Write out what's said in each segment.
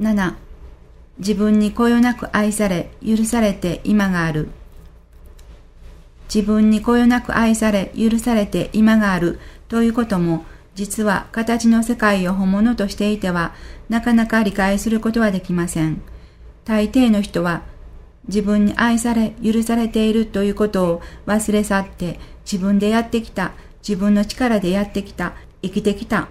7自分にこよなく愛され、許されて今がある。自分にこよなく愛され、許されて今があるということも、実は形の世界を本物としていては、なかなか理解することはできません。大抵の人は、自分に愛され、許されているということを忘れ去って、自分でやってきた、自分の力でやってきた、生きてきた、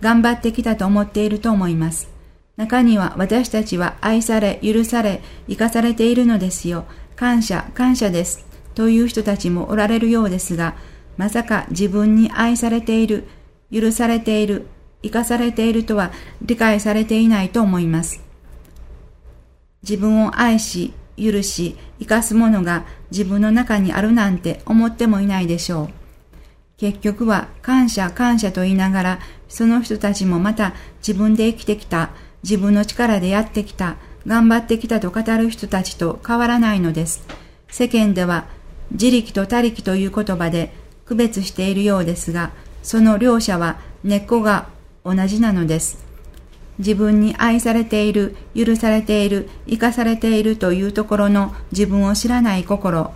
頑張ってきたと思っていると思います。中には私たちは愛され、許され、生かされているのですよ。感謝、感謝です。という人たちもおられるようですが、まさか自分に愛されている、許されている、生かされているとは理解されていないと思います。自分を愛し、許し、生かすものが自分の中にあるなんて思ってもいないでしょう。結局は感謝感謝と言いながら、その人たちもまた自分で生きてきた、自分の力でやってきた、頑張ってきたと語る人たちと変わらないのです。世間では自力と他力という言葉で区別しているようですが、その両者は根っこが同じなのです。自分に愛されている、許されている、生かされているというところの自分を知らない心、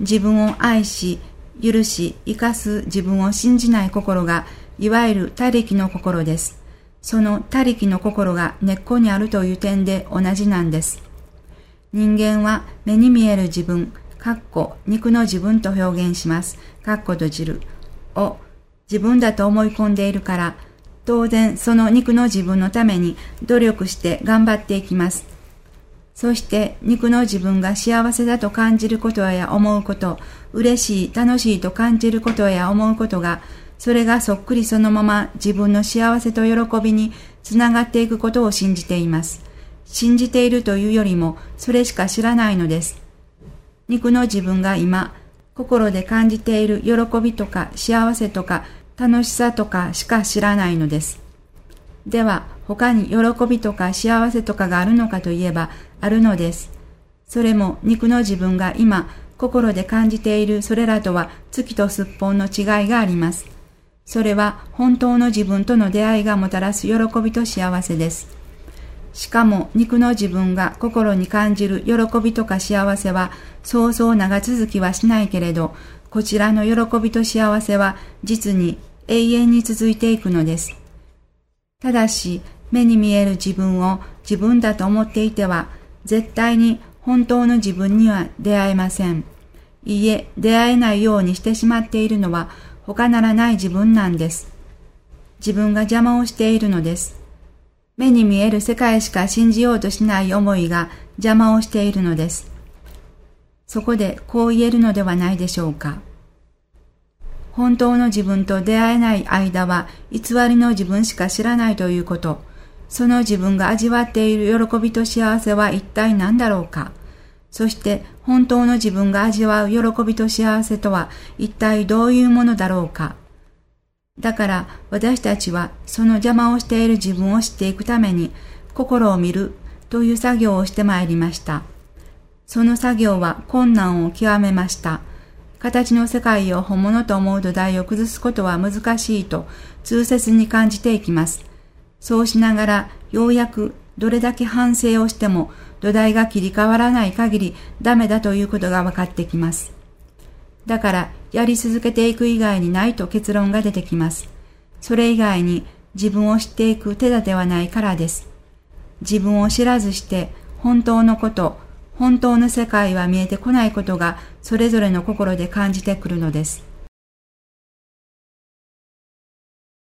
自分を愛し、許し、生かす自分を信じない心が、いわゆる他力の心です。その他力の心が根っこにあるという点で同じなんです。人間は目に見える自分、かっこ肉の自分と表現します。かっこ閉じる。を自分だと思い込んでいるから、当然その肉の自分のために努力して頑張っていきます。そして肉の自分が幸せだと感じることや思うこと、嬉しい、楽しいと感じることや思うことが、それがそっくりそのまま自分の幸せと喜びにつながっていくことを信じています。信じているというよりも、それしか知らないのです。肉の自分が今、心で感じている喜びとか幸せとか楽しさとかしか知らないのです。では、他に喜びとか幸せとかがあるのかといえば、あるのです。それも肉の自分が今、心で感じているそれらとは月とすっぽんの違いがあります。それは本当の自分との出会いがもたらす喜びと幸せです。しかも肉の自分が心に感じる喜びとか幸せはそうそう長続きはしないけれど、こちらの喜びと幸せは実に永遠に続いていくのです。ただし、目に見える自分を自分だと思っていては、絶対に本当の自分には出会えません。いいえ、出会えないようにしてしまっているのは他ならない自分なんです。自分が邪魔をしているのです。目に見える世界しか信じようとしない思いが邪魔をしているのです。そこでこう言えるのではないでしょうか。本当の自分と出会えない間は偽りの自分しか知らないということ。その自分が味わっている喜びと幸せは一体何だろうか。そして本当の自分が味わう喜びと幸せとは一体どういうものだろうか。だから私たちはその邪魔をしている自分を知っていくために心を見るという作業をしてまいりました。その作業は困難を極めました。形の世界を本物と思う土台を崩すことは難しいと痛切に感じていきます。そうしながらようやくどれだけ反省をしても土台が切り替わらない限りダメだということが分かってきます。だからやり続けていく以外にないと結論が出てきます。それ以外に自分を知っていく手立てはないからです。自分を知らずして本当のこと、本当の世界は見えてこないことがそれぞれの心で感じてくるのです。